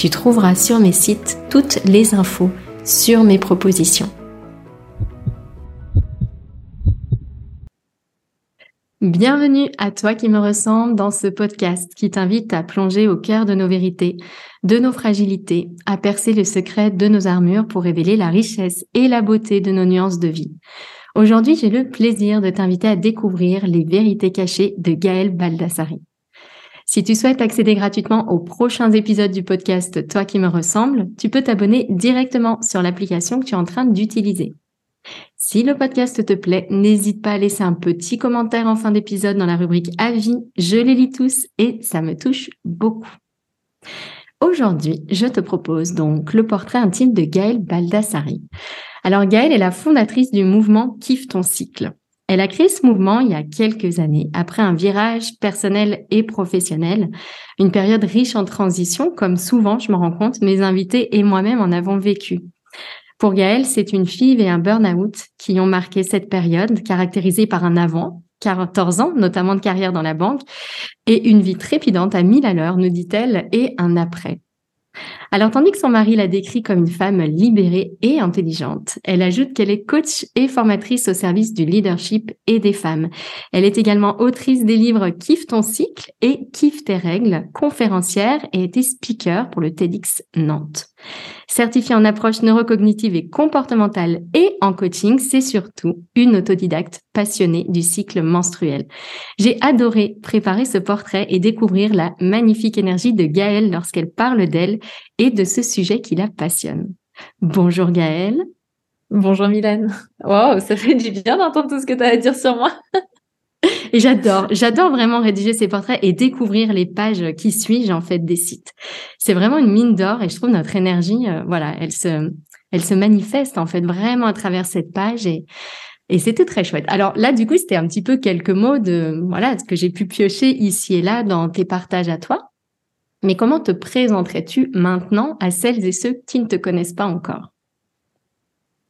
tu trouveras sur mes sites toutes les infos sur mes propositions. Bienvenue à toi qui me ressemble dans ce podcast qui t'invite à plonger au cœur de nos vérités, de nos fragilités, à percer le secret de nos armures pour révéler la richesse et la beauté de nos nuances de vie. Aujourd'hui, j'ai le plaisir de t'inviter à découvrir les vérités cachées de Gaël Baldassari. Si tu souhaites accéder gratuitement aux prochains épisodes du podcast Toi qui me ressemble, tu peux t'abonner directement sur l'application que tu es en train d'utiliser. Si le podcast te plaît, n'hésite pas à laisser un petit commentaire en fin d'épisode dans la rubrique Avis. Je les lis tous et ça me touche beaucoup. Aujourd'hui, je te propose donc le portrait intime de Gaëlle Baldassari. Alors Gaëlle est la fondatrice du mouvement Kiffe ton cycle. Elle a créé ce mouvement il y a quelques années, après un virage personnel et professionnel, une période riche en transition, comme souvent, je me rends compte, mes invités et moi-même en avons vécu. Pour Gaëlle, c'est une fille et un burn-out qui ont marqué cette période, caractérisée par un avant, 14 ans, notamment de carrière dans la banque, et une vie trépidante à mille à l'heure, nous dit-elle, et un après. Alors, tandis que son mari la décrit comme une femme libérée et intelligente, elle ajoute qu'elle est coach et formatrice au service du leadership et des femmes. Elle est également autrice des livres Kiffe ton cycle et Kiffe tes règles, conférencière et était speaker pour le TEDx Nantes. Certifiée en approche neurocognitive et comportementale et en coaching, c'est surtout une autodidacte passionnée du cycle menstruel. J'ai adoré préparer ce portrait et découvrir la magnifique énergie de Gaëlle lorsqu'elle parle d'elle et de ce sujet qui la passionne. Bonjour Gaëlle. Bonjour Mylène. Wow, ça fait du bien d'entendre tout ce que tu as à dire sur moi. Et j'adore, j'adore vraiment rédiger ces portraits et découvrir les pages qui suis-je en fait des sites. C'est vraiment une mine d'or et je trouve notre énergie, euh, voilà, elle se, elle se manifeste en fait vraiment à travers cette page et et c'était très chouette. Alors là, du coup, c'était un petit peu quelques mots de voilà ce que j'ai pu piocher ici et là dans tes partages à toi. Mais comment te présenterais-tu maintenant à celles et ceux qui ne te connaissent pas encore?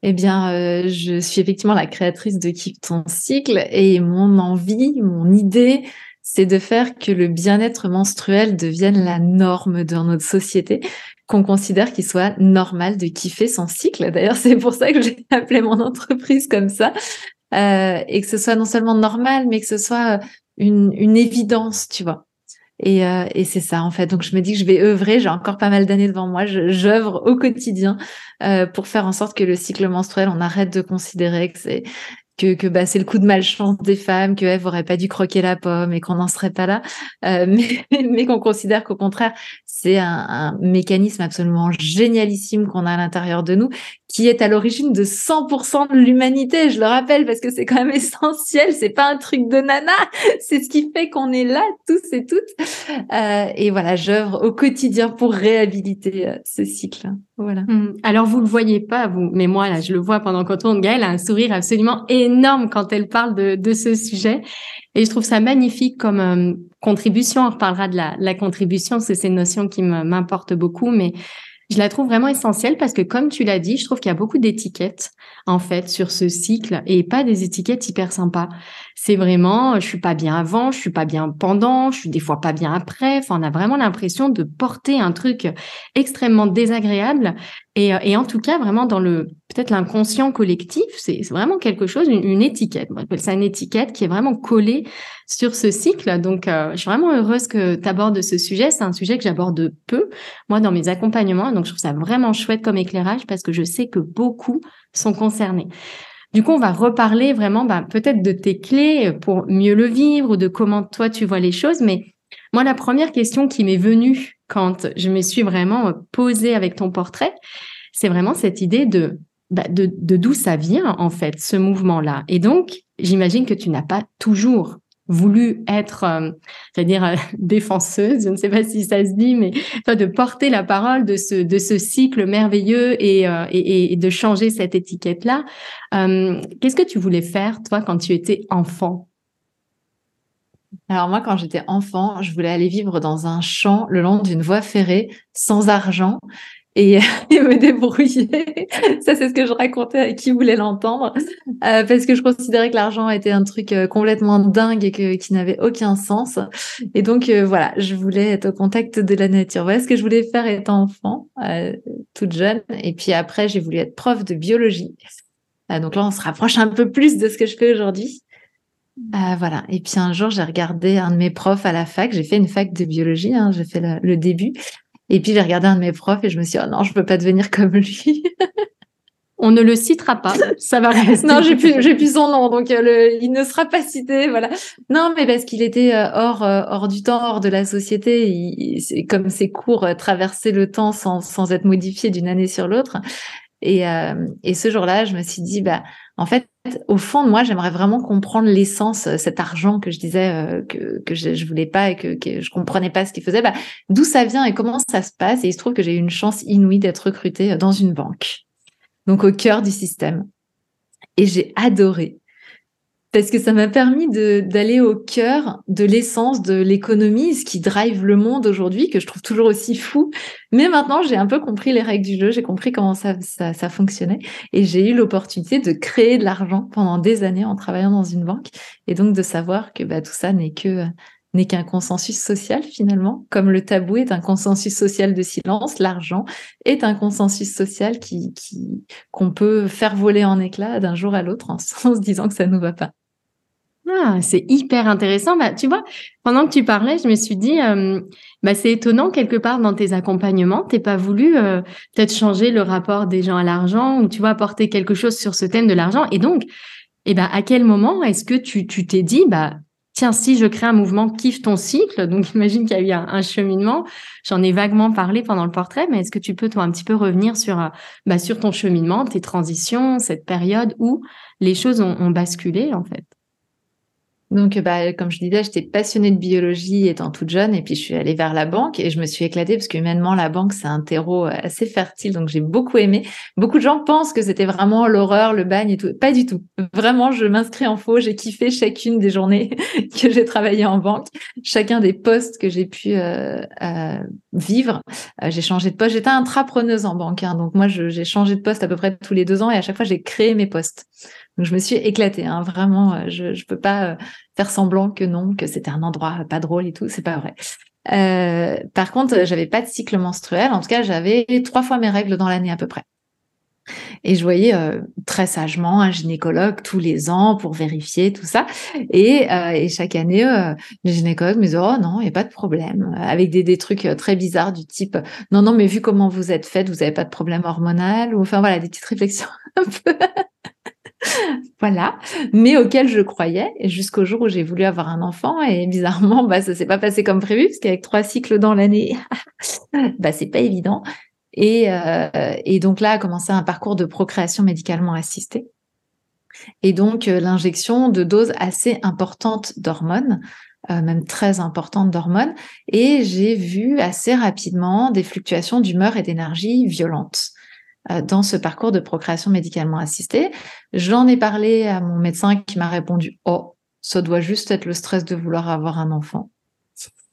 Eh bien, euh, je suis effectivement la créatrice de Keep ton cycle et mon envie, mon idée, c'est de faire que le bien-être menstruel devienne la norme dans notre société, qu'on considère qu'il soit normal de kiffer son cycle. D'ailleurs, c'est pour ça que j'ai appelé mon entreprise comme ça, euh, et que ce soit non seulement normal, mais que ce soit une, une évidence, tu vois. Et, euh, et c'est ça en fait. Donc je me dis que je vais œuvrer. J'ai encore pas mal d'années devant moi. J'œuvre au quotidien euh, pour faire en sorte que le cycle menstruel, on arrête de considérer que c'est que, que bah, c'est le coup de malchance des femmes, que Eve aurait pas dû croquer la pomme et qu'on n'en serait pas là, euh, mais, mais qu'on considère qu'au contraire, c'est un, un, mécanisme absolument génialissime qu'on a à l'intérieur de nous, qui est à l'origine de 100% de l'humanité. Je le rappelle parce que c'est quand même essentiel. C'est pas un truc de nana. C'est ce qui fait qu'on est là tous et toutes. Euh, et voilà, j'œuvre au quotidien pour réhabiliter euh, ce cycle. Voilà. Mmh. Alors vous le voyez pas vous, mais moi là, je le vois pendant qu'on tourne. Gaëlle a un sourire absolument énorme quand elle parle de, de ce sujet. Et je trouve ça magnifique comme euh, contribution. On reparlera de la, la contribution, c'est ces notions qui m'importent beaucoup, mais je la trouve vraiment essentielle parce que, comme tu l'as dit, je trouve qu'il y a beaucoup d'étiquettes, en fait, sur ce cycle et pas des étiquettes hyper sympas. C'est vraiment, je suis pas bien avant, je suis pas bien pendant, je suis des fois pas bien après. Enfin, on a vraiment l'impression de porter un truc extrêmement désagréable. Et, et en tout cas, vraiment dans le, peut-être l'inconscient collectif, c'est vraiment quelque chose, une, étiquette. On appelle ça une étiquette qui est vraiment collée sur ce cycle. Donc, euh, je suis vraiment heureuse que tu abordes ce sujet. C'est un sujet que j'aborde peu, moi, dans mes accompagnements. Donc, je trouve ça vraiment chouette comme éclairage parce que je sais que beaucoup sont concernés. Du coup, on va reparler vraiment bah, peut-être de tes clés pour mieux le vivre ou de comment toi tu vois les choses. Mais moi, la première question qui m'est venue quand je me suis vraiment posée avec ton portrait, c'est vraiment cette idée de bah, de d'où ça vient en fait ce mouvement-là. Et donc, j'imagine que tu n'as pas toujours voulu être, euh, c'est-à-dire euh, défenseuse, je ne sais pas si ça se dit, mais de porter la parole de ce de ce cycle merveilleux et euh, et, et, de changer cette étiquette-là. Qu'est-ce que tu voulais faire toi quand tu étais enfant? Alors moi, quand j'étais enfant, je voulais aller vivre dans un champ le long d'une voie ferrée, sans argent, et, me débrouiller. Ça, c'est ce que je racontais à qui voulait l'entendre, euh, parce que je considérais que l'argent était un truc euh, complètement dingue et que, qui n'avait aucun sens. Et donc, euh, voilà, je voulais être au contact de la nature. Voilà ce que je voulais faire étant enfant, toute jeune. Et puis après, j'ai voulu être prof de biologie. donc là, on se rapproche un peu plus de ce que je fais aujourd'hui. voilà. Et puis un jour, j'ai regardé un de mes profs à la fac. J'ai fait une fac de biologie. Hein, j'ai fait le, début. Et puis j'ai regardé un de mes profs et je me suis dit, oh non, je peux pas devenir comme lui. On ne le citera pas, ça va rester. non, j'ai plus, j'ai plus son nom, donc euh, le, il ne sera pas cité, voilà. Non, mais parce qu'il était euh, hors, euh, hors du temps, hors de la société. Il, c'est comme ses cours traversaient le temps sans, sans être modifiés d'une année sur l'autre. Et, et ce jour-là, je me suis dit, bah, en fait, au fond de moi, j'aimerais vraiment comprendre l'essence, euh, cet argent que je disais euh, que, que je, je, voulais pas et que, que je comprenais pas ce qu'il faisait. Bah, D'où ça vient et comment ça se passe? Et il se trouve que j'ai eu une chance inouïe d'être recrutée dans une banque, donc au cœur du système. Et j'ai adoré parce que ça m'a permis d'aller au cœur de l'essence de l'économie, ce qui drive le monde aujourd'hui, que je trouve toujours aussi fou. Mais maintenant, j'ai un peu compris les règles du jeu, j'ai compris comment ça, ça, ça fonctionnait, et j'ai eu l'opportunité de créer de l'argent pendant des années en travaillant dans une banque, et donc de savoir que bah, tout ça n'est que n'est qu'un consensus social finalement, comme le tabou est un consensus social de silence, l'argent est un consensus social qui qu'on peut faire voler en éclats d'un jour à l'autre en, se disant que ça nous va pas. Ah, c'est hyper intéressant. Bah, tu vois, pendant que tu parlais, je me suis dit, euh, bah, c'est étonnant quelque part dans tes accompagnements, t'es pas voulu euh, peut-être changer le rapport des gens à l'argent ou tu vois apporter quelque chose sur ce thème de l'argent. Et donc, eh ben, à quel moment est-ce que tu tu t'es dit, bah tiens, si je crée un mouvement kiffe ton cycle, donc imagine qu'il y a eu un, cheminement. J'en ai vaguement parlé pendant le portrait, mais est-ce que tu peux toi un petit peu revenir sur euh, bah, sur ton cheminement, tes transitions, cette période où les choses ont, ont basculé en fait? Donc, bah, comme je disais, j'étais passionnée de biologie étant toute jeune, et puis je suis allée vers la banque et je me suis éclatée parce que humainement, la banque, c'est un terreau euh, assez fertile, donc j'ai beaucoup aimé. Beaucoup de gens pensent que c'était vraiment l'horreur, le bagne et tout. Pas du tout. Vraiment, je m'inscris en faux. J'ai kiffé chacune des journées que j'ai travaillé en banque, chacun des postes que j'ai pu euh, euh, vivre. J'ai changé de poste. J'étais intrapreneuse en banque, hein, donc moi, j'ai changé de poste à peu près tous les deux ans et à chaque fois, j'ai créé mes postes. Donc je me suis éclatée, hein, vraiment. Euh, je ne peux pas euh, faire semblant que non, que c'était un endroit pas drôle et tout. C'est pas vrai. Euh, par contre, j'avais pas de cycle menstruel. En tout cas, j'avais trois fois mes règles dans l'année à peu près. Et je voyais très sagement un gynécologue tous les ans pour vérifier tout ça. Et, et chaque année, le gynécologue me disait Oh non, il n'y a pas de problème. Avec des, des, trucs très bizarres du type Non, non, mais vu comment vous êtes faite, vous n'avez pas de problème hormonal. Ou enfin voilà, des petites réflexions un peu voilà, mais auquel je croyais jusqu'au jour où j'ai voulu avoir un enfant et bizarrement, bah ça s'est pas passé comme prévu parce qu'avec trois cycles dans l'année, bah c'est pas évident. Et, euh, et donc là a commencé un parcours de procréation médicalement assistée. Et donc euh, l'injection de doses assez importantes d'hormones, euh, même très importantes d'hormones, et j'ai vu assez rapidement des fluctuations d'humeur et d'énergie violentes. Euh, dans ce parcours de procréation médicalement assistée. J'en ai parlé à mon médecin qui m'a répondu Oh, ça doit juste être le stress de vouloir avoir un enfant.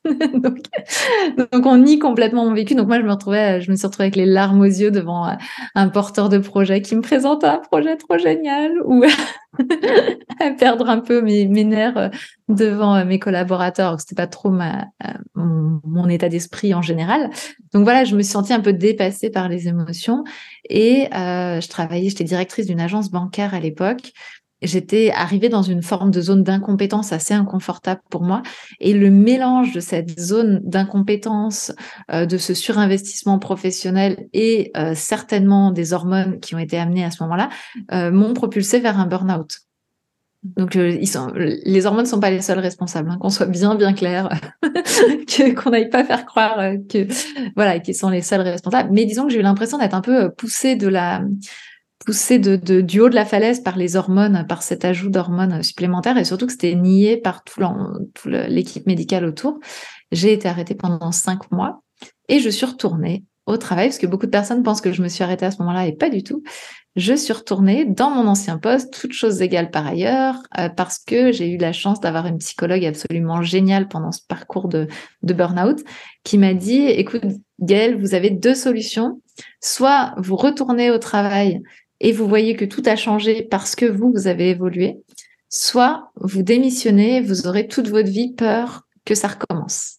donc, on nie complètement mon vécu. Donc moi, je me retrouvais, je me suis retrouvée avec les larmes aux yeux devant un porteur de projet qui me présente un projet trop génial ou à perdre un peu mes, nerfs devant mes collaborateurs. C'était pas trop ma, mon, état d'esprit en général. Donc voilà, je me suis sentie un peu dépassée par les émotions et euh, je travaillais, j'étais directrice d'une agence bancaire à l'époque j'étais arrivée dans une forme de zone d'incompétence assez inconfortable pour moi. Et le mélange de cette zone d'incompétence, euh, de ce surinvestissement professionnel et euh, certainement des hormones qui ont été amenées à ce moment-là, euh, m'ont propulsé vers un burn-out. Donc, les hormones ne sont pas les seuls responsables, hein, qu'on soit bien bien clair, qu'on n'aille pas faire croire que voilà qu'ils sont les seuls responsables. Mais disons que j'ai eu l'impression d'être un peu poussée de la poussé du haut de la falaise par les hormones, par cet ajout d'hormones supplémentaires et surtout que c'était nié par toute l'équipe médicale autour. J'ai été arrêtée pendant cinq mois et je suis retournée au travail parce que beaucoup de personnes pensent que je me suis arrêtée à ce moment-là et pas du tout. Je suis retournée dans mon ancien poste, toutes choses égales par ailleurs, euh, parce que j'ai eu la chance d'avoir une psychologue absolument géniale pendant ce parcours de, de burn-out qui m'a dit, écoute, Gaëlle, vous avez deux solutions. Soit vous retournez au travail et vous voyez que tout a changé parce que vous, vous avez évolué, soit vous démissionnez, vous aurez toute votre vie peur que ça recommence.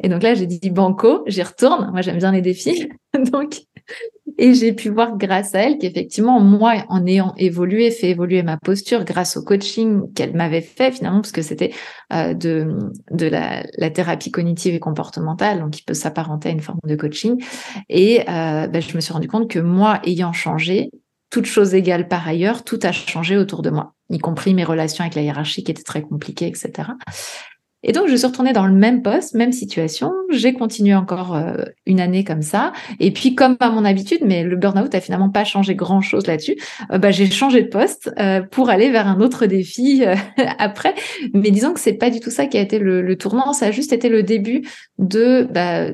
Et donc là, j'ai dit banco, j'y retourne. Moi, j'aime bien les défis. donc, et j'ai pu voir grâce à elle qu'effectivement, moi, en ayant évolué, fait évoluer ma posture grâce au coaching qu'elle m'avait fait finalement, parce que c'était euh, de, la, thérapie cognitive et comportementale, donc qui peut s'apparenter à une forme de coaching. Et euh, ben, je me suis rendu compte que moi, ayant changé, toute chose égale par ailleurs, tout a changé autour de moi, y compris mes relations avec la hiérarchie qui étaient très compliquées, etc. Et donc, je suis retournée dans le même poste, même situation. J'ai continué encore euh, une année comme ça. Et puis, comme à mon habitude, mais le burn-out a finalement pas changé grand-chose là-dessus, euh, bah, j'ai changé de poste euh, pour aller vers un autre défi après. Mais disons que c'est pas du tout ça qui a été le, tournant. Ça a juste été le début de... Bah,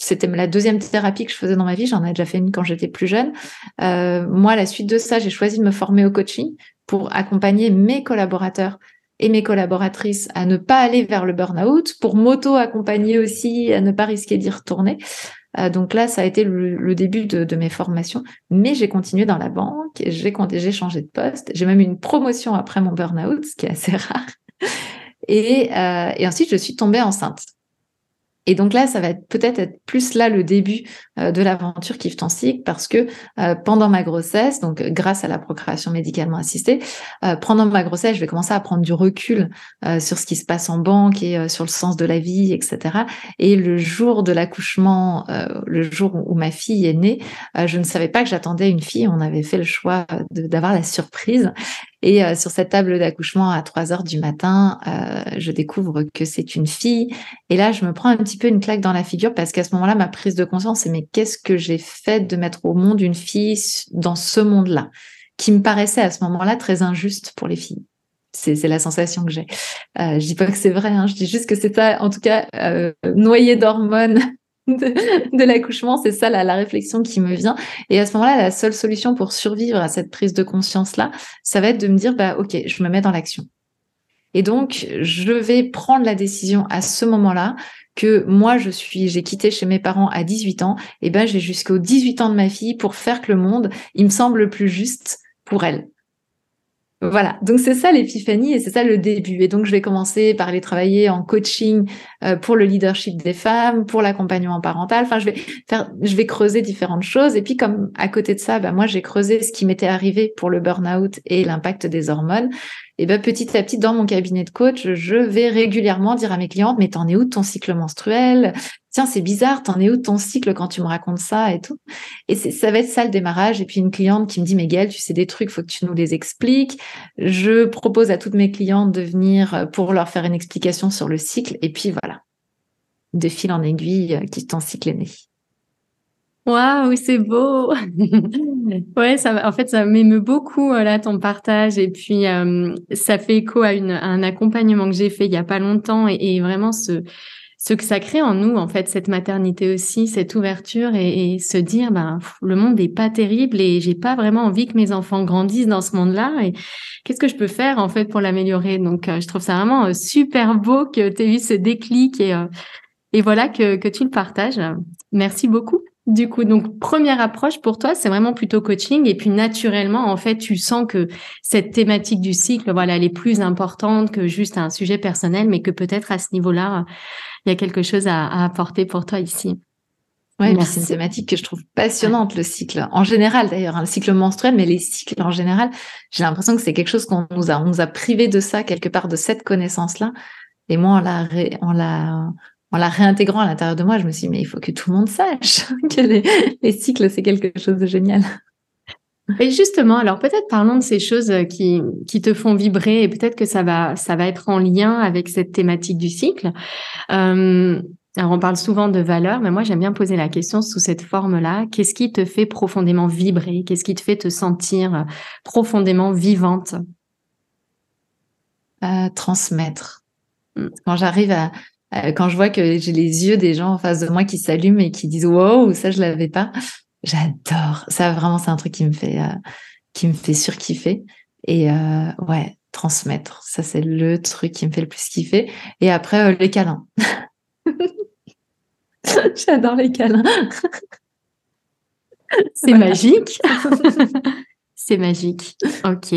c'était la deuxième thérapie que je faisais dans ma vie. J'en ai déjà fait une quand j'étais plus jeune. moi, à la suite de ça, j'ai choisi de me former au coaching pour accompagner mes collaborateurs et mes collaboratrices à ne pas aller vers le burn-out, pour m'auto-accompagner aussi à ne pas risquer d'y retourner. Euh, donc là, ça a été le, début de, mes formations, mais j'ai continué dans la banque, j'ai changé de poste, j'ai même une promotion après mon burn-out, ce qui est assez rare. Et, euh, et ensuite, je suis tombée enceinte. Et donc là, ça va être peut-être être plus là le début euh, de l'aventure Kiffe ton parce que euh, pendant ma grossesse, donc grâce à la procréation médicalement assistée, euh, pendant ma grossesse, je vais commencer à prendre du recul sur ce qui se passe en banque et sur le sens de la vie, etc. Et le jour de l'accouchement, le jour où ma fille est née, je ne savais pas que j'attendais une fille. On avait fait le choix d'avoir la surprise. Et euh, sur cette table d'accouchement à 3 heures du matin, euh, je découvre que c'est une fille. Et là, je me prends un petit peu une claque dans la figure parce qu'à ce moment-là, ma prise de conscience, c'est mais qu'est-ce que j'ai fait de mettre au monde une fille dans ce monde-là, qui me paraissait à ce moment-là très injuste pour les filles. C'est, la sensation que j'ai. Euh, je dis pas que c'est vrai, hein, je dis juste que c'est ça, en tout cas, euh, noyé d'hormones de, l'accouchement, c'est ça la, réflexion qui me vient. Et à ce moment-là, la seule solution pour survivre à cette prise de conscience-là, ça va être de me dire, bah ok, je me mets dans l'action. Et donc, je vais prendre la décision à ce moment-là que moi, je suis, j'ai quitté chez mes parents à 18 ans, et ben j'ai jusqu'aux 18 ans de ma fille pour faire que le monde, il me semble le plus juste pour elle. Voilà, donc c'est ça l'épiphanie et c'est ça le début. Et donc je vais commencer par aller travailler en coaching euh, pour le leadership des femmes, pour l'accompagnement parental. Enfin, je vais faire, je vais creuser différentes choses. Et puis comme à côté de ça, bah, moi j'ai creusé ce qui m'était arrivé pour le burn-out et l'impact des hormones. Et ben petit à petit dans mon cabinet de coach, je vais régulièrement dire à mes clientes mais t'en es où ton cycle menstruel? Tiens, c'est bizarre, t'en es où ton cycle quand tu me racontes ça et tout. Et ça va être ça le démarrage. Et puis une cliente qui me dit, mais Gaëlle, tu sais des trucs, faut que tu nous les expliques. Je propose à toutes mes clientes de venir pour leur faire une explication sur le cycle. Et puis voilà, de fil en aiguille, qui ton cycle est né. Waouh, c'est beau. ouais, ça, en fait, ça m'émeut beaucoup euh, là ton partage et puis euh, ça fait écho à, une, un accompagnement que j'ai fait il y a pas longtemps et vraiment ce ce que ça crée en nous, en fait, cette maternité aussi, cette ouverture et, se dire, ben, le monde n'est pas terrible et j'ai pas vraiment envie que mes enfants grandissent dans ce monde-là. Et qu'est-ce que je peux faire, en fait, pour l'améliorer? Donc, euh, je trouve ça vraiment super beau que tu aies eu ce déclic et, et voilà que, que tu le partages. Merci beaucoup. Du coup, donc première approche pour toi, c'est vraiment plutôt coaching et puis naturellement, en fait, tu sens que cette thématique du cycle, voilà, elle est plus importante que juste un sujet personnel, mais que peut-être à ce niveau-là, il y a quelque chose à, apporter pour toi ici. Oui, c'est une thématique que je trouve passionnante, le cycle. En général, d'ailleurs, hein, le cycle menstruel, mais les cycles en général, j'ai l'impression que c'est quelque chose qu'on nous a, on nous a privé de ça, quelque part, de cette connaissance-là. Et moi, on l'a, on l'a, en la réintégrant à l'intérieur de moi, je me suis dit, mais il faut que tout le monde sache que les, cycles, c'est quelque chose de génial. Et justement, alors peut-être parlons de ces choses qui, qui te font vibrer et peut-être que ça va, ça va être en lien avec cette thématique du cycle. Euh, alors on parle souvent de valeurs, mais moi j'aime bien poser la question sous cette forme-là. Qu'est-ce qui te fait profondément vibrer? Qu'est-ce qui te fait te sentir profondément vivante? Euh, Transmettre. Hmm. Quand j'arrive à, euh, quand je vois que j'ai les yeux des gens en face de moi qui s'allument et qui disent wow, ça je l'avais pas, j'adore. Ça vraiment c'est un truc qui me fait euh, qui me fait surkiffer et euh, ouais transmettre. Ça c'est le truc qui me fait le plus kiffer. Et après les câlins. J'adore les câlins. C'est magique. c'est magique. Ok.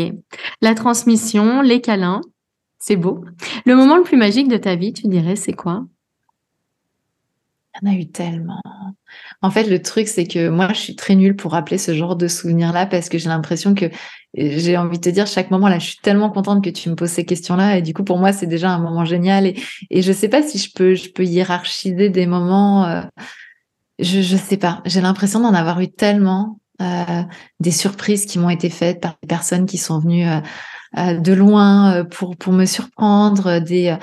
La transmission, les câlins. C'est beau. Le moment le plus magique de ta vie, tu dirais, c'est quoi? Il y en a eu tellement. En fait, le truc, c'est que moi, je suis très nulle pour rappeler ce genre de souvenirs-là parce que j'ai l'impression que j'ai envie de te dire, chaque moment là, je suis tellement contente que tu me poses ces questions-là. Et du coup, pour moi, c'est déjà un moment génial. Et, je sais pas si je peux, je hiérarchiser des moments. Euh, je, je sais pas. J'ai l'impression d'en avoir eu tellement. Euh, des surprises qui m'ont été faites par des personnes qui sont venues euh, euh, de loin euh, pour, pour me surprendre, des,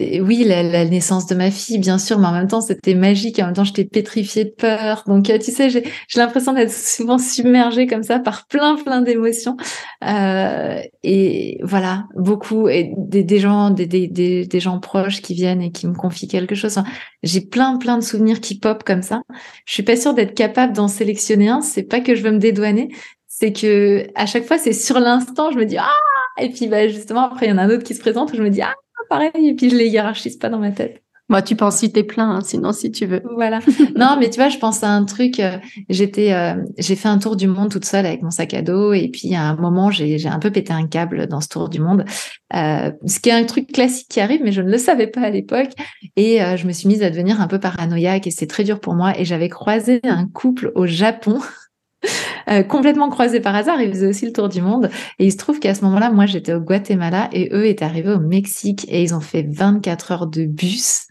oui, la, naissance de ma fille, bien sûr, mais en même temps, c'était magique. En même temps, j'étais pétrifiée de peur. Donc, euh, tu sais, j'ai l'impression d'être souvent submergée comme ça par plein, plein d'émotions. Euh, et voilà, beaucoup et des, des gens, des, des, des, gens proches qui viennent et qui me confient quelque chose. j'ai plein, plein de souvenirs qui pop comme ça. Je suis pas sûre d'être capable d'en sélectionner un. C'est pas que je veux me dédouaner, c'est que à chaque fois, c'est sur l'instant, je me dis ah et puis, bah, justement, après, il y en a un autre qui se présente où je me dis, ah, pareil, et puis je les hiérarchise pas dans ma tête. Moi, tu peux en citer plein, hein, sinon, si tu veux. Voilà. non, mais tu vois, je pense à un truc. Euh, j'étais, euh, j'ai fait un tour du monde toute seule avec mon sac à dos, et puis à un moment, j'ai un peu pété un câble dans ce tour du monde. Euh, ce qui est un truc classique qui arrive, mais je ne le savais pas à l'époque. Et je me suis mise à devenir un peu paranoïaque, et c'est très dur pour moi. Et j'avais croisé un couple au Japon Euh, complètement croisés par hasard. Ils faisaient aussi le tour du monde. Et il se trouve qu'à ce moment-là, moi, j'étais au Guatemala et eux étaient arrivés au Mexique et ils ont fait 24 heures de bus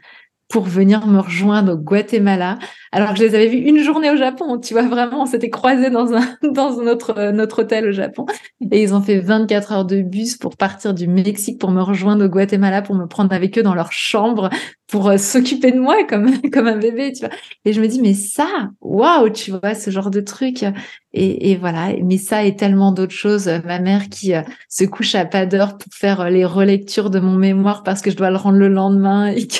pour venir me rejoindre au Guatemala. Alors que je les avais vus une journée au Japon, tu vois, vraiment, on s'était croisés dans, un, dans notre, euh, notre hôtel au Japon. Et ils ont fait 24 heures de bus pour partir du Mexique pour me rejoindre au Guatemala, pour me prendre avec eux dans leur chambre, pour euh, s'occuper de moi comme, comme un bébé, tu vois. Et je me dis, mais ça, waouh, tu vois, ce genre de truc. Et, et voilà, mais ça et tellement d'autres choses. Ma mère qui euh, se couche à pas d'heure pour faire les relectures de mon mémoire parce que je dois le rendre le lendemain et que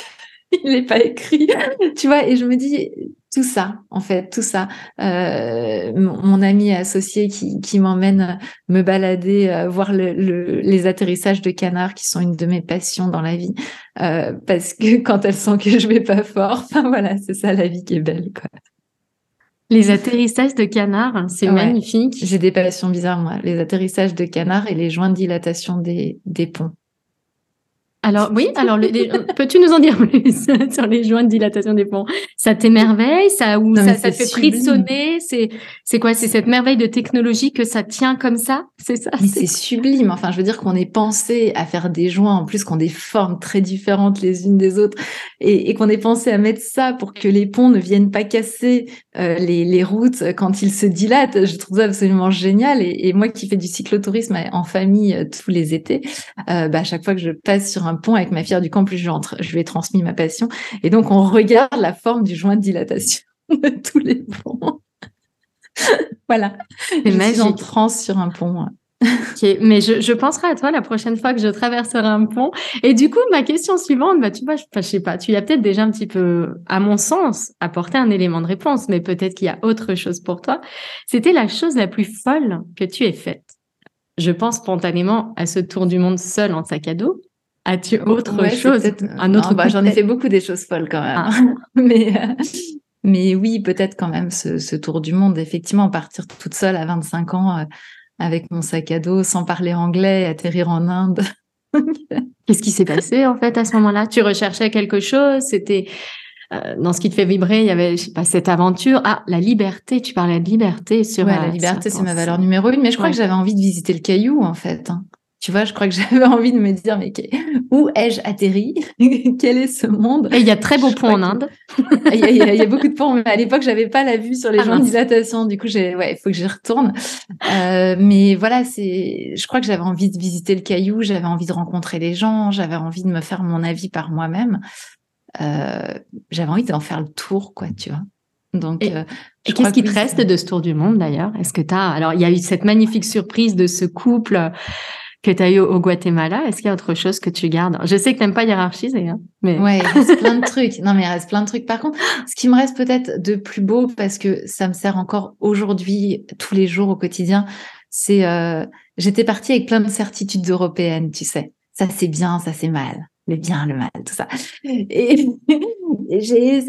il n'est pas écrit, tu vois. Et je me dis tout ça, en fait, tout ça. Euh, mon, ami associé qui, qui m'emmène me balader, euh, voir le, les atterrissages de canards, qui sont une de mes passions dans la vie, euh, parce que quand elle sent que je vais pas fort, enfin voilà, c'est ça la vie qui est belle, quoi. Les atterrissages de canards, c'est magnifique. J'ai des passions bizarres, moi. Les atterrissages de canards et les joints de dilatation des, des ponts. Alors oui, alors peux-tu nous en dire plus sur les joints de dilatation des ponts Ça t'émerveille, ça ou ça, ça, te fait frissonner? C'est c'est quoi? C'est cette merveille de technologie que ça tient comme ça? C'est ça Mais c'est sublime. Enfin, je veux dire qu'on est pensé à faire des joints en plus qu'on des formes très différentes les unes des autres et, et qu'on ait pensé à mettre ça pour que les ponts ne viennent pas casser euh, les, les, routes quand ils se dilatent. Je trouve ça absolument génial. Et, et moi qui fais du cyclotourisme en famille euh, tous les étés, euh, bah, à chaque fois que je passe sur un pont avec ma fille du camp, plus je, je lui ai transmis ma passion. Et donc, on regarde la forme du joint de dilatation de tous les ponts. voilà. C'est magique. en transe sur un pont. mais je, je, penserai à toi la prochaine fois que je traverserai un pont. Et du coup, ma question suivante, bah, tu vois, je, je sais pas, tu y as peut-être déjà un petit peu, à mon sens, apporté un élément de réponse, mais peut-être qu'il y a autre chose pour toi. C'était la chose la plus folle que tu aies faite. Je pense spontanément à ce tour du monde seul en sac à dos. As-tu autre chose, un autre bah, J'en ai fait beaucoup des choses folles quand même. Ah. mais, euh, mais oui, peut-être quand même ce, ce, tour du monde. Effectivement, partir toute seule à 25 ans. Euh, avec mon sac à dos sans parler anglais, atterrir en Inde. Qu'est-ce qui s'est passé en fait à ce moment-là? Tu recherchais quelque chose? C'était euh, dans ce qui te fait vibrer, il y avait je sais pas cette aventure? Ah, la liberté. Tu parlais de liberté sur. Ouais, la liberté, c'est ma valeur numéro une. Mais je crois que j'avais envie de visiter le caillou en fait. Tu vois, je crois que j'avais envie de me dire, mais où ai-je atterri? Quel est ce monde? Et il y a très beaux ponts en Inde. il, y a, il, y a, beaucoup de ponts, mais à l'époque, j'avais pas la vue sur les ah, gens de dilatation. Du coup, ouais, il faut que j'y retourne. Euh, mais voilà, c'est, je crois que j'avais envie de visiter le caillou, j'avais envie de rencontrer les gens, j'avais envie de me faire mon avis par moi-même. Euh, j'avais envie d'en faire le tour, quoi, tu vois. Donc, et, euh, qu'est-ce qui te reste de ce tour du monde d'ailleurs? Est-ce que tu as alors il y a eu cette magnifique surprise de ce couple que tu as eu au Guatemala. Est-ce qu'il y a autre chose que tu gardes? Je sais que tu n'aimes pas hiérarchiser, hein, mais... Ouais, il reste plein de trucs. Non, mais il reste plein de trucs. Par contre, ce qui me reste peut-être de plus beau, parce que ça me sert encore aujourd'hui, tous les jours, au quotidien, c'est... Euh, J'étais partie avec plein de certitudes européennes, tu sais. Ça, c'est bien, ça, c'est mal le bien, le mal, tout ça. Et, j'ai,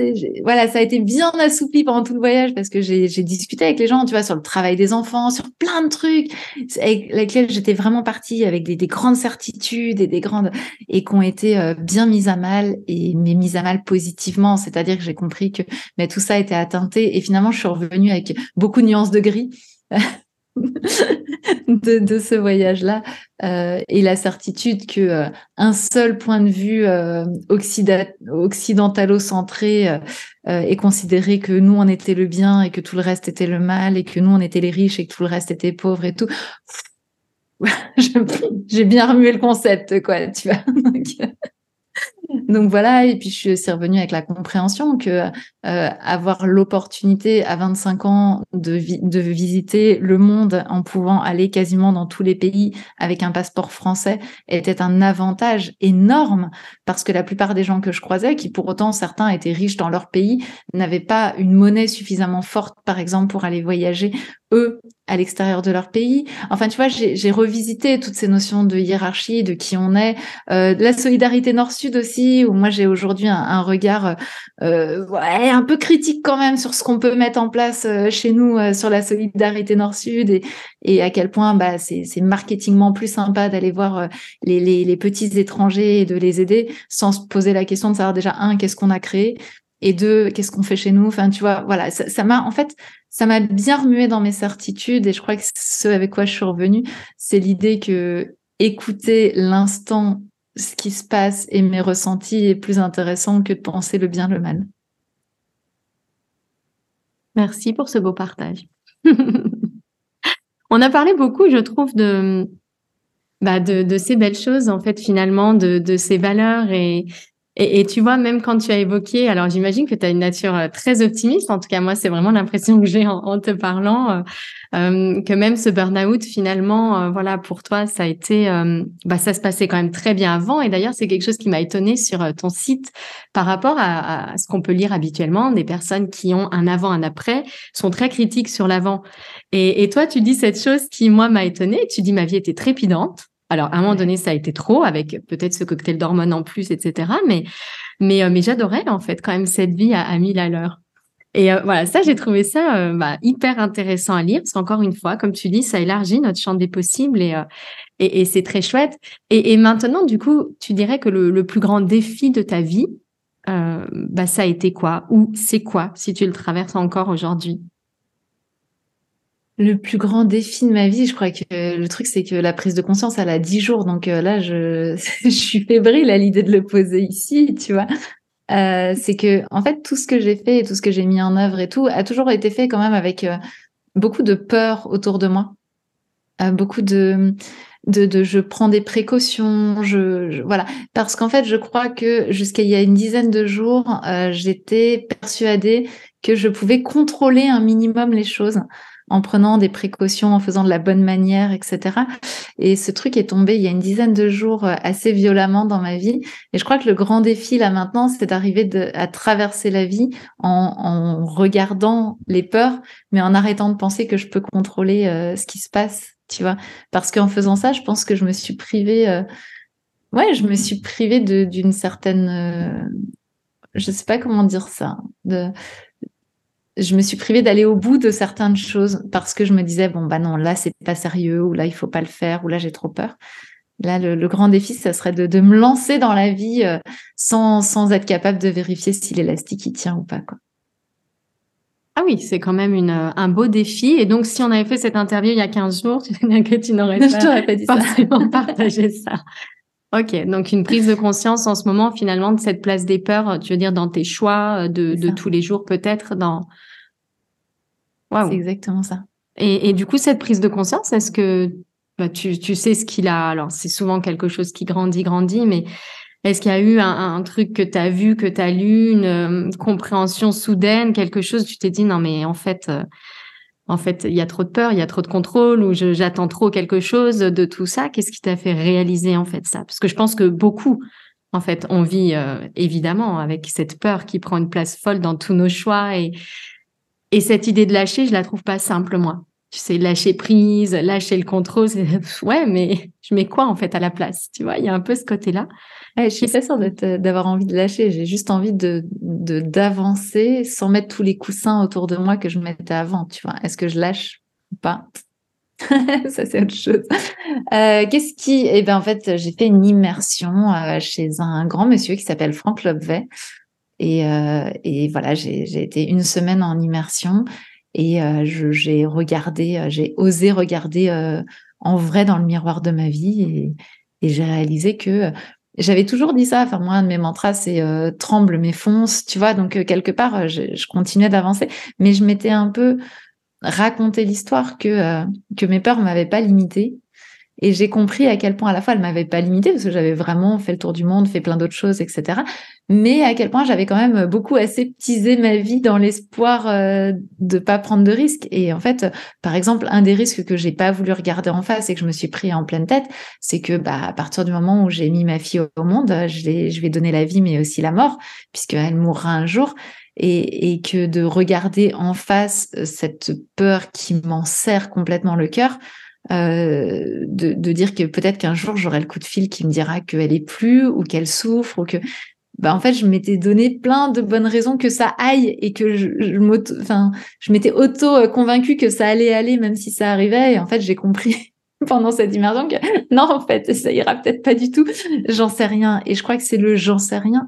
voilà, ça a été bien assoupli pendant tout le voyage parce que j'ai, discuté avec les gens, tu vois, sur le travail des enfants, sur plein de trucs avec lesquels j'étais vraiment partie avec des, grandes certitudes et des grandes et qui ont été euh, bien mises à mal et mais mises à mal positivement, c'est-à-dire que j'ai compris que mais tout ça était atteinté et finalement je suis revenue avec beaucoup de nuances de gris. de, ce voyage-là euh, et la certitude que euh, un seul point de vue euh, occidentalo-centré euh, est considéré que nous on était le bien et que tout le reste était le mal et que nous on était les riches et que tout le reste était pauvre et tout. J'ai bien remué le concept, quoi, tu vois. Donc voilà, et puis je suis aussi revenue avec la compréhension que euh, avoir l'opportunité à 25 ans de, de visiter le monde en pouvant aller quasiment dans tous les pays avec un passeport français était un avantage énorme parce que la plupart des gens que je croisais, qui pour autant certains étaient riches dans leur pays, n'avaient pas une monnaie suffisamment forte, par exemple, pour aller voyager eux à l'extérieur de leur pays. Enfin, tu vois, j'ai revisité toutes ces notions de hiérarchie, de qui on est, euh, de la solidarité nord-sud aussi, où moi j'ai aujourd'hui un, regard euh, ouais, un peu critique quand même sur ce qu'on peut mettre en place euh, chez nous euh, sur la solidarité nord-sud et, et à quel point bah, c'est marketingement plus sympa d'aller voir euh, les, les, les petits étrangers et de les aider sans se poser la question de savoir déjà un qu'est-ce qu'on a créé et deux qu'est-ce qu'on fait chez nous? Enfin, tu vois, voilà, ça m'a en fait ça m'a bien remué dans mes certitudes et je crois que ce avec quoi je suis revenue, c'est l'idée que écouter l'instant, ce qui se passe et mes ressentis est plus intéressant que de penser le bien, le mal. Merci pour ce beau partage. On a parlé beaucoup, je trouve, de, bah de, de, ces belles choses, en fait, finalement, de, de ces valeurs et, et, tu vois, même quand tu as évoqué, alors j'imagine que tu as une nature euh, très optimiste, en tout cas moi c'est vraiment l'impression que j'ai en, te parlant, euh, euh, que même ce burn-out finalement, voilà, pour toi ça a été, bah, ça se passait quand même très bien avant. Et d'ailleurs c'est quelque chose qui m'a étonné sur ton site par rapport à, à ce qu'on peut lire habituellement, des personnes qui ont un avant, un après, sont très critiques sur l'avant. Et, et toi tu dis cette chose qui moi m'a étonnée, tu dis ma vie était trépidante. Alors, à un moment donné, ça a été trop, avec peut-être ce cocktail d'hormones en plus, etc. Mais, mais, euh, mais j'adorais, en fait, quand même, cette vie à, à mille à l'heure. Et euh, voilà, ça, j'ai trouvé ça euh, bah, hyper intéressant à lire, parce qu'encore une fois, comme tu dis, ça élargit notre champ des possibles et, et, et c'est très chouette. Et, et, maintenant, du coup, tu dirais que le, le plus grand défi de ta vie, bah, ça a été quoi? Ou c'est quoi, si tu le traverses encore aujourd'hui? Le plus grand défi de ma vie, je crois que le truc, c'est que la prise de conscience, elle a dix jours. Donc euh, là, je, je suis fébrile à l'idée de le poser ici, tu vois. Euh, c'est que, en fait, tout ce que j'ai fait et tout ce que j'ai mis en œuvre et tout a toujours été fait quand même avec euh, beaucoup de peur autour de moi. beaucoup de, de, de, je prends des précautions, je, voilà. Parce qu'en fait, je crois que jusqu'à il y a une dizaine de jours, j'étais persuadée que je pouvais contrôler un minimum les choses. En prenant des précautions, en faisant de la bonne manière, etc. Et ce truc est tombé il y a une dizaine de jours euh, assez violemment dans ma vie. Et je crois que le grand défi là maintenant, c'est d'arriver à traverser la vie en, regardant les peurs, mais en arrêtant de penser que je peux contrôler euh, ce qui se passe, tu vois. Parce qu'en faisant ça, je pense que je me suis privée. Euh, ouais, je me suis privée d'une certaine. je sais pas comment dire ça. De, je me suis privée d'aller au bout de certaines choses parce que je me disais bon bah non là c'est pas sérieux ou là il faut pas le faire ou là j'ai trop peur. Là le, grand défi ça serait de, de, me lancer dans la vie euh, sans, sans être capable de vérifier si l'élastique il tient ou pas quoi. Ah oui, c'est quand même une, un beau défi. Et donc, si on avait fait cette interview il y a 15 jours, tu tu n'aurais pas, pas dit forcément ça. partagé ça. Ok, donc une prise de conscience en ce moment finalement de cette place des peurs, tu veux dire dans tes choix de, de tous les jours peut-être dans. C'est exactement ça. Et, et, du coup, cette prise de conscience, est-ce que bah, tu, tu sais ce qu'il a Alors, c'est souvent quelque chose qui grandit, grandit, mais est-ce qu'il y a eu un, un truc que tu as vu, que tu as lu, une, euh, compréhension soudaine, quelque chose, tu t'es dit non mais en fait, euh, en fait, il y a trop de peur, il y a trop de contrôle, ou j'attends trop quelque chose de tout ça. Qu'est-ce qui t'a fait réaliser en fait ça? Parce que je pense que beaucoup, en fait, on vit euh, évidemment avec cette peur qui prend une place folle dans tous nos choix et et cette idée de lâcher, je la trouve pas simple moi. Tu sais, lâcher prise, lâcher le contrôle, c'est ouais, mais je mets quoi en fait à la place Tu vois, il y a un peu ce côté-là. Ouais, je suis pas sûre d'avoir envie de lâcher. J'ai juste envie de d'avancer sans mettre tous les coussins autour de moi que je mettais avant. Tu vois, est-ce que je lâche ou pas? Ça c'est autre chose. Euh, Qu'est-ce qui Eh ben en fait j'ai fait une immersion euh, chez un grand monsieur qui s'appelle Franck Lobvet. Et, euh, et voilà j'ai été une semaine en immersion et euh, j'ai regardé, euh, j'ai osé regarder euh, en vrai dans le miroir de ma vie et, j'ai réalisé que j'avais toujours dit ça. Enfin, moi, un de mes mantras, c'est tremble mais fonce, tu vois. Donc, quelque part, je, je continuais d'avancer, mais je m'étais un peu raconté l'histoire que, que mes peurs m'avaient pas limité et j'ai compris à quel point à la fois elle m'avait pas limitée parce que j'avais vraiment fait le tour du monde, fait plein d'autres choses, etc. Mais à quel point j'avais quand même beaucoup aseptisé ma vie dans l'espoir euh, de pas prendre de risques. Et en fait, par exemple, un des risques que j'ai pas voulu regarder en face et que je me suis pris en pleine tête, c'est que bah à partir du moment où j'ai mis ma fille au monde, je, vais donner la vie mais aussi la mort puisqu'elle mourra un jour. Et, et, que de regarder en face euh, cette peur qui m'en serre complètement le cœur, euh, de, de, dire que peut-être qu'un jour j'aurai le coup de fil qui me dira qu'elle est plus ou qu'elle souffre ou que bah en fait je m'étais donné plein de bonnes raisons que ça aille et que je, je enfin je m'étais auto convaincue que ça allait aller même si ça arrivait. Et en fait j'ai compris pendant cette immersion que non en fait ça ira peut-être pas du tout. J'en sais rien. Et je crois que c'est le j'en sais rien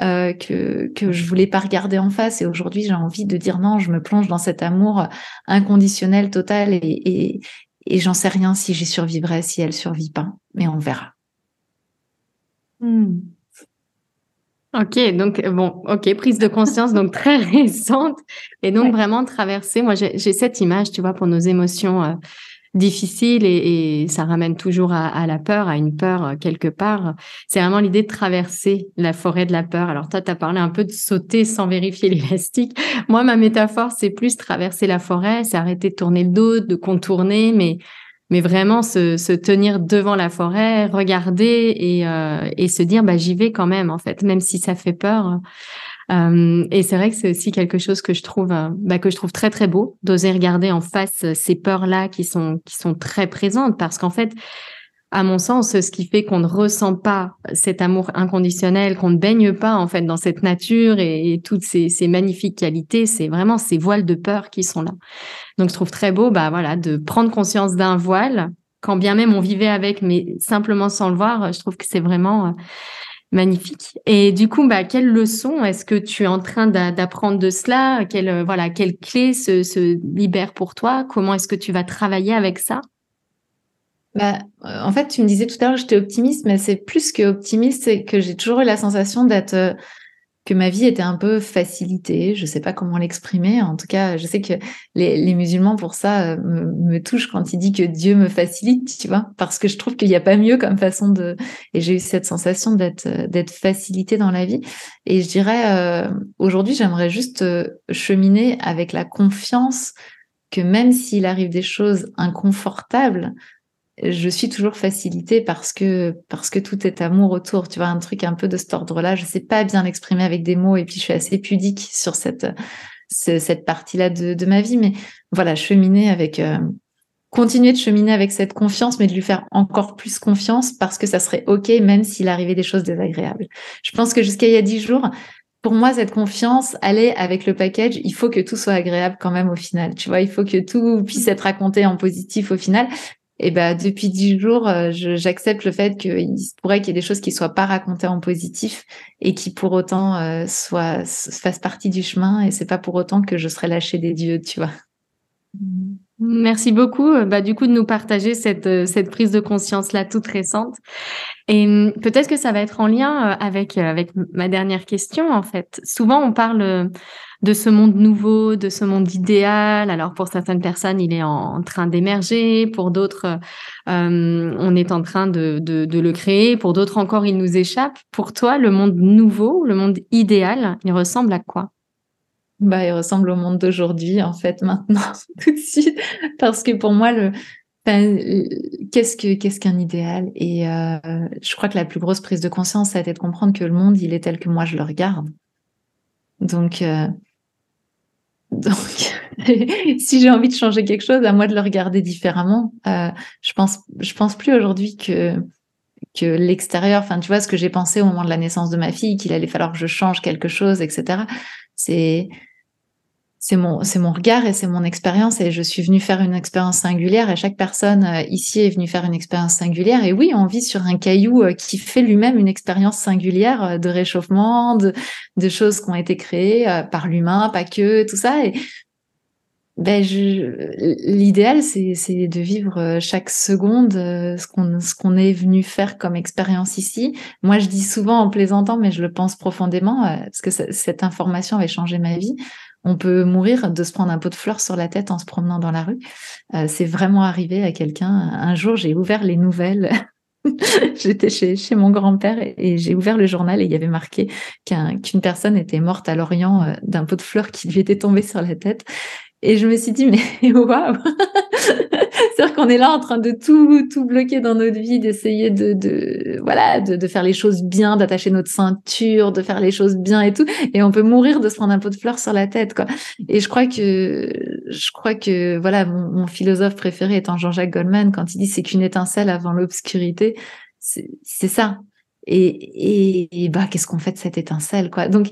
euh, que que je voulais pas regarder en face. Et aujourd'hui j'ai envie de dire non je me plonge dans cet amour inconditionnel total et, et, et j'en sais rien si j'y survivrai, si elle survit pas, mais on verra. Hmm. Ok, donc bon, ok, prise de conscience donc très récente et donc vraiment traverser. Moi, j'ai cette image, tu vois, pour nos émotions euh, difficile et, et, ça ramène toujours à, à, la peur, à une peur euh, quelque part. C'est vraiment l'idée de traverser la forêt de la peur. Alors toi, tu as parlé un peu de sauter sans vérifier l'élastique. Moi, ma métaphore, c'est plus traverser la forêt, c'est arrêter de tourner le dos, de contourner, mais mais vraiment se, se tenir devant la forêt, regarder et, euh, et se dire bah j'y vais quand même en fait, même si ça fait peur. Euh, et c'est vrai que c'est aussi quelque chose que je trouve, euh, bah, que je trouve très très beau, d'oser regarder en face ces peurs-là qui sont qui sont très présentes, parce qu'en fait, à mon sens, ce qui fait qu'on ne ressent pas cet amour inconditionnel, qu'on ne baigne pas en fait dans cette nature et, toutes ces, magnifiques qualités, c'est vraiment ces voiles de peur qui sont là. Donc je trouve très beau, bah voilà, de prendre conscience d'un voile, quand bien même on vivait avec, mais simplement sans le voir, je trouve que c'est vraiment Magnifique. Et du coup, bah, quelle leçon est-ce que tu es en train d'apprendre de cela? Quelle euh, voilà, quelle clé se libère pour toi? Comment est-ce que tu vas travailler avec ça? Bah, euh, en fait, tu me disais tout à l'heure que j'étais optimiste, mais c'est plus que optimiste, c'est que j'ai toujours eu la sensation d'être euh, que ma vie était un peu facilitée. Je sais pas comment l'exprimer. En tout cas, je sais que les, les musulmans pour ça euh, me, me, touchent quand ils disent que Dieu me facilite, tu vois, parce que je trouve qu'il n'y a pas mieux comme façon de. Et j'ai eu cette sensation d'être d'être facilité dans la vie. Et je dirais euh, aujourd'hui, j'aimerais juste cheminer avec la confiance que même s'il arrive des choses inconfortables, je suis toujours facilitée parce que parce que tout est amour autour. Tu vois, un truc un peu de cet ordre-là. Je sais pas bien l'exprimer avec des mots et puis je suis assez pudique sur cette cette partie-là de, de, ma vie. Mais voilà, cheminer avec euh, continuer de cheminer avec cette confiance, mais de lui faire encore plus confiance parce que ça serait ok même s'il arrivait des choses désagréables. Je pense que jusqu'à il y a dix jours, pour moi, cette confiance, allait avec le package, il faut que tout soit agréable quand même au final. Tu vois, il faut que tout puisse être raconté en positif au final. Et ben depuis dix jours, euh, j'accepte le fait qu'il pourrait qu'il y ait des choses qui soient pas racontées en positif et qui pour autant euh, soient fassent partie du chemin. Et c'est pas pour autant que je serai lâchée des dieux, tu vois. Merci beaucoup, euh, bah, du coup, de nous partager cette, cette prise de conscience-là toute récente. Et hum, peut-être que ça va être en lien avec, avec ma dernière question, en fait. Souvent, on parle de ce monde nouveau, de ce monde idéal. Alors pour certaines personnes, il est en, train d'émerger, pour d'autres, euh, on est en train de, le créer, pour d'autres encore, il nous échappe. Pour toi, le monde nouveau, le monde idéal, il ressemble à quoi? Bah, il ressemble au monde d'aujourd'hui, en fait, maintenant, tout de suite. Parce que pour moi, le, qu'est-ce que qu'est-ce qu'un idéal? Et euh, je crois que la plus grosse prise de conscience, ça a été de comprendre que le monde, il est tel que moi je le regarde. Donc, euh, donc, si j'ai envie de changer quelque chose, à moi de le regarder différemment. Euh, je pense, je pense plus aujourd'hui que que l'extérieur. Enfin, tu vois ce que j'ai pensé au moment de la naissance de ma fille, qu'il allait falloir que je change quelque chose, etc. C'est c'est mon c'est mon regard et c'est mon expérience et je suis venue faire une expérience singulière et chaque personne euh, ici est venue faire une expérience singulière. Et oui on vit sur un caillou euh, qui fait lui-même une expérience singulière euh, de réchauffement de, de choses qui ont été créées par l'humain pas que tout ça. Et ben l'idéal c'est c'est de vivre chaque seconde ce qu'on ce qu'on est venu faire comme expérience ici. Moi je dis souvent en plaisantant mais je le pense profondément parce que cette information avait changé ma vie on peut mourir de se prendre un pot de fleurs sur la tête en se promenant dans la rue. Euh, c'est vraiment arrivé à quelqu'un. Un jour, j'ai ouvert les nouvelles. J'étais chez, mon grand-père et, j'ai ouvert le journal et il y avait marqué qu'une personne était morte à Lorient euh, d'un pot de fleurs qui lui était tombé sur la tête. Et je me suis dit, mais waouh C'est-à-dire qu'on est là en train de tout, tout bloquer dans notre vie, d'essayer de, de, voilà, de, de, faire les choses bien, d'attacher notre ceinture, de faire les choses bien et tout. Et on peut mourir de se prendre un pot de fleurs sur la tête, quoi. Et je crois que, je crois que, voilà, mon, mon philosophe préféré étant Jean-Jacques Goldman, quand il dit c'est qu'une étincelle avant l'obscurité, c'est ça. Et, et, et bah, qu'est-ce qu'on fait de cette étincelle, quoi? Donc,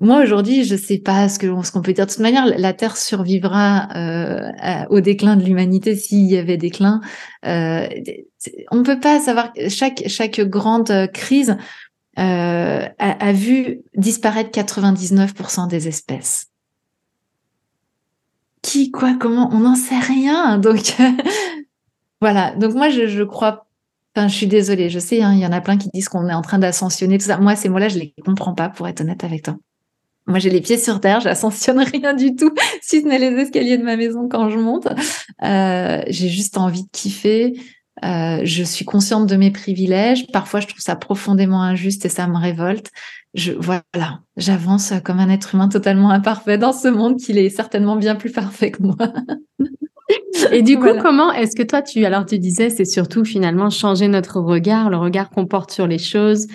moi aujourd'hui, je sais pas ce que ce qu'on peut dire. De toute manière, la Terre survivra euh, au déclin de l'humanité s'il y avait déclin. Euh, on peut pas savoir. Chaque chaque grande crise euh, a, vu disparaître 99% des espèces. Qui, quoi, comment On n'en sait rien. Donc voilà. Donc moi, je, je crois Enfin, je suis désolée, je sais, hein, il y en a plein qui disent qu'on est en train d'ascensionner, tout ça. Moi, ces mots-là, je les comprends pas, pour être honnête avec toi. Moi, j'ai les pieds sur terre, j'ascensionne rien du tout, si ce n'est les escaliers de ma maison quand je monte. Euh, j'ai juste envie de kiffer. Euh, je suis consciente de mes privilèges. Parfois, je trouve ça profondément injuste et ça me révolte. Je, voilà, j'avance comme un être humain totalement imparfait dans ce monde qui est certainement bien plus parfait que moi. Et du coup, comment est-ce que toi, tu alors tu disais, c'est surtout finalement changer notre regard, le regard qu'on porte sur les choses,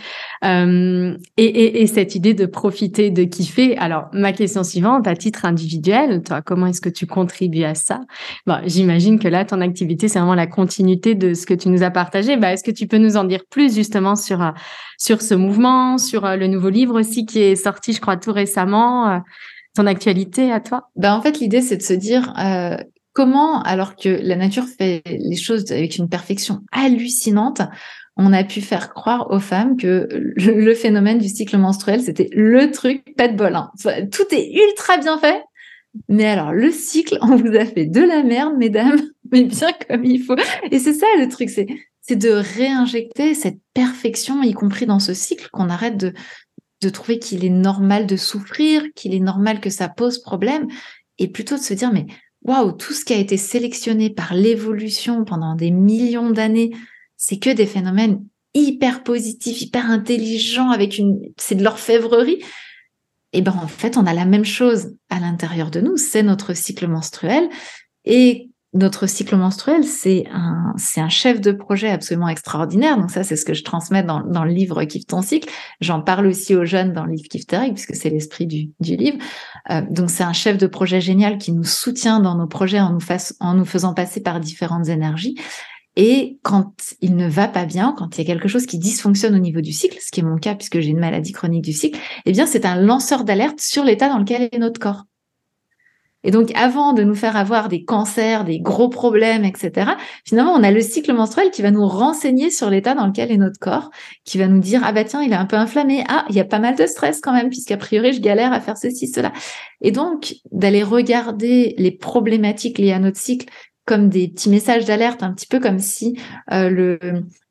euh, et, et, et, cette idée de profiter, de kiffer. Alors, ma question suivante, à titre individuel, toi, comment est-ce que tu contribues à ça? Bon, j'imagine que là, ton activité, c'est vraiment la continuité de ce que tu nous as partagé. Bah, est-ce que tu peux nous en dire plus justement sur euh, sur ce mouvement, sur euh, le nouveau livre aussi qui est sorti, je crois, tout récemment euh, ton actualité à toi? Ben, En fait, l'idée, c'est de se dire, euh, Comment, alors que la nature fait les choses avec une perfection hallucinante, on a pu faire croire aux femmes que le phénomène du cycle menstruel, c'était le truc pas de bol. Hein. Tout est ultra bien fait. Mais alors, le cycle, on vous a fait de la merde, mesdames, mais bien comme il faut. Et c'est ça le truc, c'est, c'est de réinjecter cette perfection, y compris dans ce cycle, qu'on arrête de, de trouver qu'il est normal de souffrir, qu'il est normal que ça pose problème, et plutôt de se dire, mais waouh, tout ce qui a été sélectionné par l'évolution pendant des millions d'années, c'est que des phénomènes hyper positifs, hyper intelligents, avec une, c'est de l'orfèvrerie. Et eh ben en fait, on a la même chose à l'intérieur de nous, c'est notre cycle menstruel. Et notre cycle menstruel, c'est un, c'est un chef de projet absolument extraordinaire. Donc ça, c'est ce que je transmets dans, dans le livre Kiffe ton cycle. J'en parle aussi aux jeunes dans le livre Kiffe ta puisque c'est l'esprit du, du livre. Euh, donc c'est un chef de projet génial qui nous soutient dans nos projets en nous, en nous faisant passer par différentes énergies. Et quand il ne va pas bien, quand il y a quelque chose qui dysfonctionne au niveau du cycle, ce qui est mon cas puisque j'ai une maladie chronique du cycle, eh bien c'est un lanceur d'alerte sur l'état dans lequel est notre corps. Et donc, avant de nous faire avoir des cancers, des gros problèmes, etc., finalement, on a le cycle menstruel qui va nous renseigner sur l'état dans lequel est notre corps, qui va nous dire, ah bah tiens, il est un peu inflammé, ah, il y a pas mal de stress quand même, puisqu'a priori, je galère à faire ceci, cela. Et donc, d'aller regarder les problématiques liées à notre cycle comme des petits messages d'alerte, un petit peu comme si euh, le,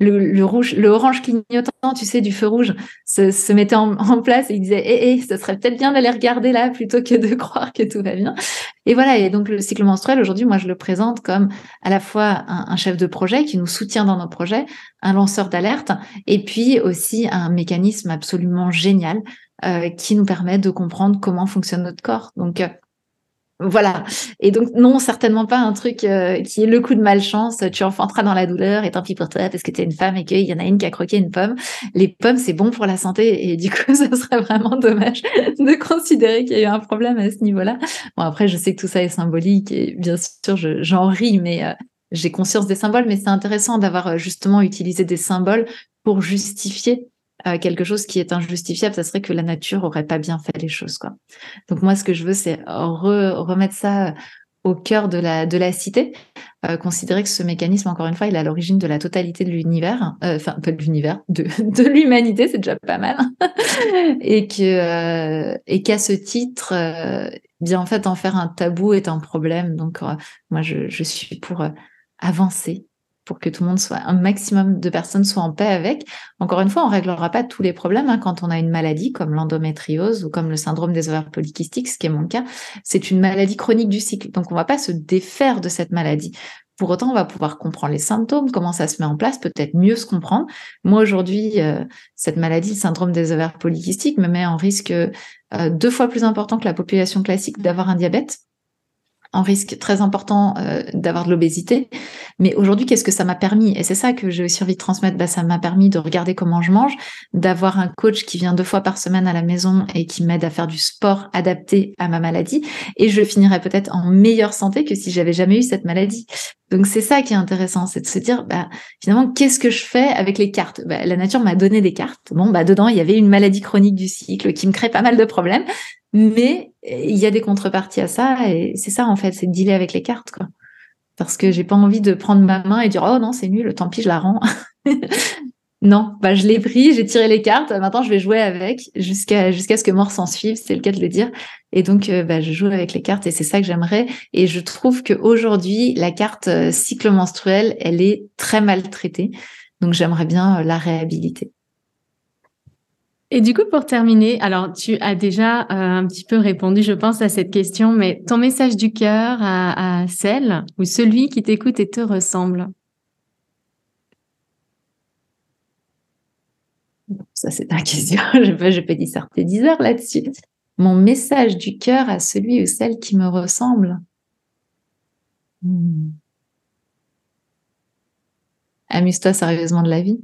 le, le, rouge, le orange clignotant, tu sais, du feu rouge, se, se mettait en, place et il disait, hé, hé, ça serait peut-être bien d'aller regarder là plutôt que de croire que tout va bien. Et voilà. Et donc le cycle menstruel, aujourd'hui, moi, je le présente comme à la fois un, un, chef de projet qui nous soutient dans nos projets, un lanceur d'alerte, et puis aussi un mécanisme absolument génial euh, qui nous permet de comprendre comment fonctionne notre corps. Donc euh, voilà. Et donc, non, certainement pas un truc euh, qui est le coup de malchance. Tu enfanteras dans la douleur et tant pis pour toi parce que tu es une femme et qu'il y en a une qui a croqué une pomme. Les pommes, c'est bon pour la santé et du coup, ça serait vraiment dommage de considérer qu'il y a eu un problème à ce niveau-là. Bon, après, je sais que tout ça est symbolique et bien sûr, j'en ris, mais euh, j'ai conscience des symboles, mais c'est intéressant d'avoir euh, justement utilisé des symboles pour justifier quelque chose qui est injustifiable, ça serait que la nature aurait pas bien fait les choses, quoi. Donc moi, ce que je veux, c'est remettre ça au cœur de la de la cité, euh, considérer que ce mécanisme, encore une fois, il est à l'origine de la totalité de l'univers, euh, enfin pas de l'univers, de, de l'humanité, c'est déjà pas mal, et que euh, et qu'à ce titre, euh, bien en fait, en faire un tabou est un problème. Donc moi, je, je suis pour avancer que tout le monde soit, un maximum de personnes soient en paix avec. Encore une fois, on réglera pas tous les problèmes hein, quand on a une maladie comme l'endométriose ou comme le syndrome des ovaires polykystiques, ce qui est mon cas. C'est une maladie chronique du cycle. Donc, on va pas se défaire de cette maladie. Pour autant, on va pouvoir comprendre les symptômes, comment ça se met en place, peut-être mieux se comprendre. Moi, aujourd'hui, euh, cette maladie, le syndrome des ovaires polykystiques, me met en risque euh, deux fois plus important que la population classique d'avoir un diabète en risque très important euh, d'avoir de l'obésité. Mais aujourd'hui, qu'est-ce que ça m'a permis? Et c'est ça que j'ai aussi envie de transmettre. Bah, ça m'a permis de regarder comment je mange, d'avoir un coach qui vient deux fois par semaine à la maison et qui m'aide à faire du sport adapté à ma maladie. Et je finirais peut-être en meilleure santé que si j'avais jamais eu cette maladie. Donc c'est ça qui est intéressant, c'est de se dire bah, finalement qu'est-ce que je fais avec les cartes? Bah, La nature m'a donné des cartes. Bon bah dedans il y avait une maladie chronique du cycle qui me crée pas mal de problèmes, mais il y a des contreparties à ça et c'est ça en fait, c'est de dealer avec les cartes. Parce que j'ai pas envie de prendre ma main et dire oh non c'est nul, tant pis je la rends. Non, bah je l'ai pris, j'ai tiré les cartes. Maintenant, je vais jouer avec jusqu'à jusqu'à ce que mort s'en suive, c'est le cas de le dire. Et donc, euh, bah, je joue avec les cartes et c'est ça que j'aimerais. Et je trouve que aujourd'hui, la carte euh, cycle menstruel, elle est très maltraitée. Donc, j'aimerais bien euh, la réhabiliter. Et du coup, pour terminer, alors tu as déjà un petit peu répondu, je pense, à cette question, mais ton message du cœur à celle ou celui qui t'écoute et te ressemble? Ça, c'est ta question. je, peux, je peux disserter 10 heures là-dessus. Mon message du cœur à celui ou celle qui me ressemble. Hmm. Amuse-toi sérieusement de la vie.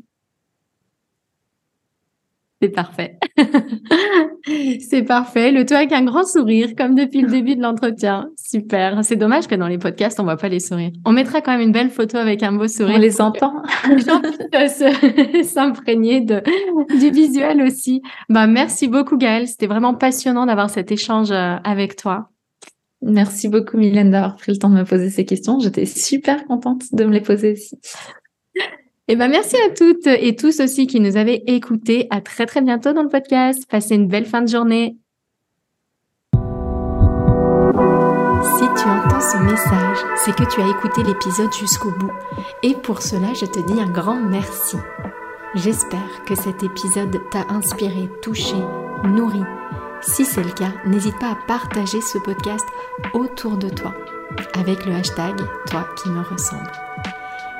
C'est parfait. c'est parfait. Le tout avec un grand sourire, comme depuis le début de l'entretien. Super. C'est dommage que dans les podcasts, on voit pas les sourires. On mettra quand même une belle photo avec un beau sourire. On les entend. Les gens s'imprégner de, du visuel aussi. Bah, merci beaucoup, Gaëlle. C'était vraiment passionnant d'avoir cet échange euh, avec toi. Merci beaucoup, Mylène, d'avoir pris le temps de me poser ces questions. J'étais super contente de me les poser aussi. Eh ben, merci à toutes et tous aussi qui nous avez écoutés. À très, très bientôt dans le podcast. Passez une belle fin de journée. Si tu entends ce message, c'est que tu as écouté l'épisode jusqu'au bout. Et pour cela, je te dis un grand merci. J'espère que cet épisode t'a inspiré, touché, nourri. Si c'est le cas, n'hésite pas à partager ce podcast autour de toi avec le hashtag Toi qui me ressemble.